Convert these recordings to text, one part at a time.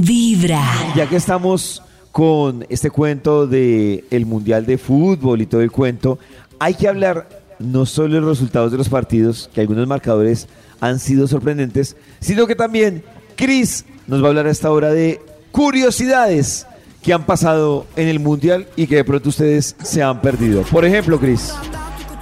Vibra. Ya que estamos con este cuento de el Mundial de Fútbol y todo el cuento, hay que hablar no solo de los resultados de los partidos, que algunos marcadores han sido sorprendentes, sino que también Chris nos va a hablar a esta hora de curiosidades que han pasado en el Mundial y que de pronto ustedes se han perdido. Por ejemplo, Chris.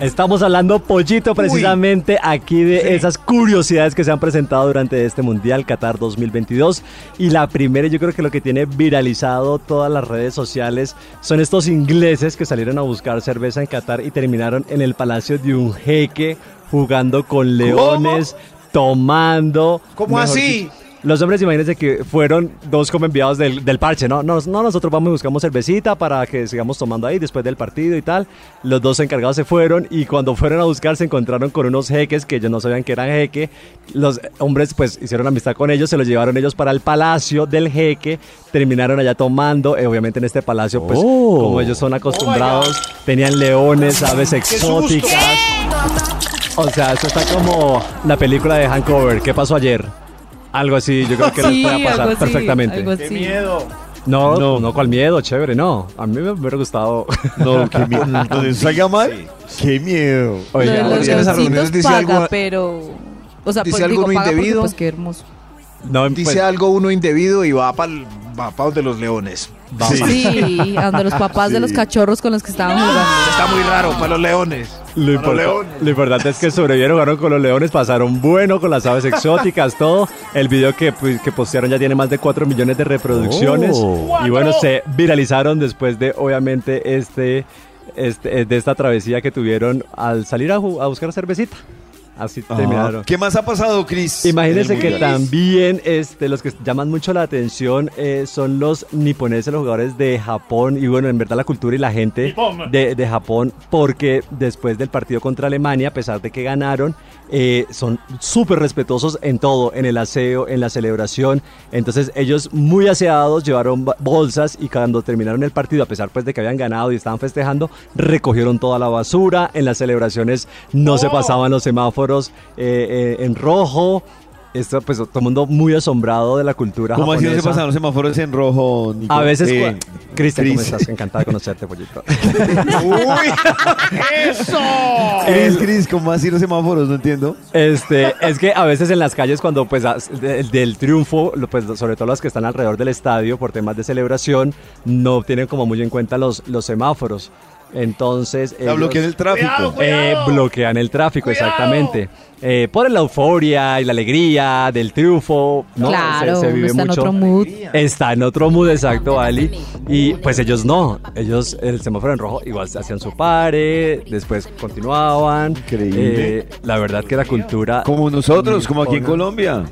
Estamos hablando, Pollito, precisamente aquí de esas curiosidades que se han presentado durante este Mundial Qatar 2022. Y la primera, yo creo que lo que tiene viralizado todas las redes sociales son estos ingleses que salieron a buscar cerveza en Qatar y terminaron en el palacio de un jeque jugando con leones, tomando. ¿Cómo así? dicho, Los hombres, imagínense que fueron dos como enviados del, del parche, ¿no? ¿no? No, nosotros vamos y buscamos cervecita para que sigamos tomando ahí después del partido y tal. Los dos encargados se fueron y cuando fueron a buscar se encontraron con unos jeques que ellos no sabían que eran jeque. Los hombres pues hicieron amistad con ellos, se los llevaron ellos para el palacio del jeque, terminaron allá tomando, eh, obviamente en este palacio pues Oh. como ellos son acostumbrados, tenían leones, aves exóticas. O sea, eso está como la película de Hangover, ¿qué pasó ayer? Algo así, yo creo que Sí, les puede pasar algo así, perfectamente. algo ¡Qué así. miedo! No, No. no, cual miedo, chévere, no. A mí me hubiera gustado. No, qué miedo. Donde salga mal, qué miedo. De Oiga, los Oigan, esas reuniones dice paga, algo- pero... O sea, dice pues, algo digo, no paga porque, indebido. pues qué hermoso. no, Dice pues, algo uno indebido y va para va pa donde los leones. Sí, donde los papás de los cachorros con los que estaban jugando. Está muy raro para los leones. Lo, Para los importa- leones. lo importante es que sobrevivieron, jugaron con los leones, pasaron bueno con las aves exóticas, todo. El video que, pues, que postearon ya tiene más de 4 millones de reproducciones. Oh. Y bueno, se viralizaron después de, obviamente, este, este, de esta travesía que tuvieron al salir a, a buscar cervecita. Así terminaron. ¿Qué más ha pasado, Chris? Imagínense que también este, los que llaman mucho la atención eh, son los niponeses, los jugadores de Japón y bueno, en verdad la cultura y la gente de, de Japón, porque después del partido contra Alemania, a pesar de que ganaron, eh, son súper respetuosos en todo, en el aseo, en la celebración. Entonces ellos muy aseados llevaron bolsas y cuando terminaron el partido, a pesar pues de que habían ganado y estaban festejando, recogieron toda la basura. En las celebraciones no se pasaban los semáforos eh, eh, en rojo. Esto, pues todo el mundo muy asombrado de la cultura ¿Cómo así no se japonesa. pasan los semáforos en rojo? Nico? A veces, Eh, Cristian, ¿cómo estás? Encantado de conocerte, pollito. Cris, Cris, ¿cómo así los semáforos? No entiendo. Este, es que a veces en las calles cuando pues as- de- del triunfo, pues sobre todo las que están alrededor del estadio por temas de celebración, no tienen como muy en cuenta los, los semáforos. Entonces, ellos, bloquean el tráfico. eh, bloquean el tráfico, exactamente. Eh, por la euforia y la alegría del triunfo, ¿no? Claro, se, se vive está en mucho. otro mood. Está en otro mood, exacto, Ali. Y pues ellos no. Ellos, el semáforo en rojo, igual hacían su pare, después continuaban. Increíble. Eh, la verdad que la cultura. Como nosotros, como aquí en. Colombia.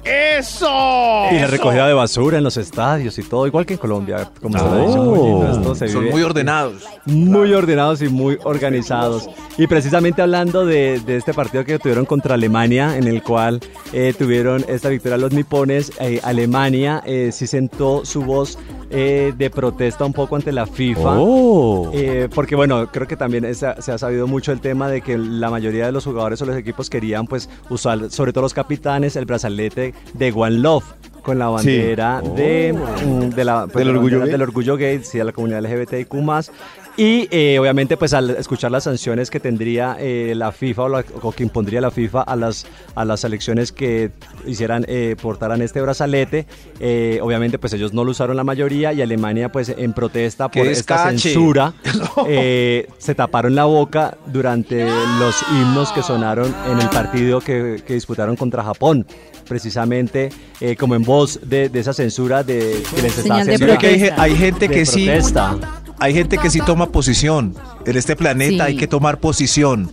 Y la recogida de basura en los estadios y todo, igual que en Colombia. Como Oh. Esto se Son vive muy ordenados. muy ordenados y muy organizados. Y precisamente hablando de, de este partido que tuvieron contra Alemania, en el cual eh, tuvieron esta victoria los nipones, eh, Alemania eh, sí sentó su voz eh, de protesta un poco ante la FIFA. Oh. Eh, porque bueno, creo que también esa- se ha sabido mucho el tema de que la mayoría de los jugadores o los equipos querían pues usar, sobre todo los capitanes, el brazalete de One Love con la bandera de, mm, de la, pues, Del la orgullo bandera gay. del orgullo gay, sí, a la comunidad LGBTIQ+. Y eh, obviamente pues al escuchar las sanciones que tendría eh, la FIFA o, la- o que impondría la FIFA a las, a las selecciones que hicieran, eh, portaran este brazalete, eh, obviamente pues ellos no lo usaron la mayoría y Alemania pues en protesta ¡Qué por esta censura eh, se taparon la boca durante los himnos que sonaron en el partido que, que disputaron contra Japón. Precisamente eh, como en voz de, de esa censura de que les de haciendo Creo que hay, gente que sí. protesta. Hay gente que sí toma posición. En este planeta Sí. hay que tomar posición.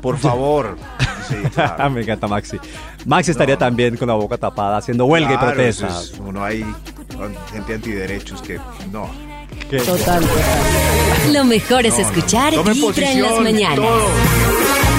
Por favor. Sí, claro. Me encanta Maxi. Maxi estaría también con la boca tapada haciendo huelga Claro, y protesta. es- uno hay gente antiderechos que no. Que- Total, total. Lo mejor es escuchar Tomen Vibra en las mañanas. todo.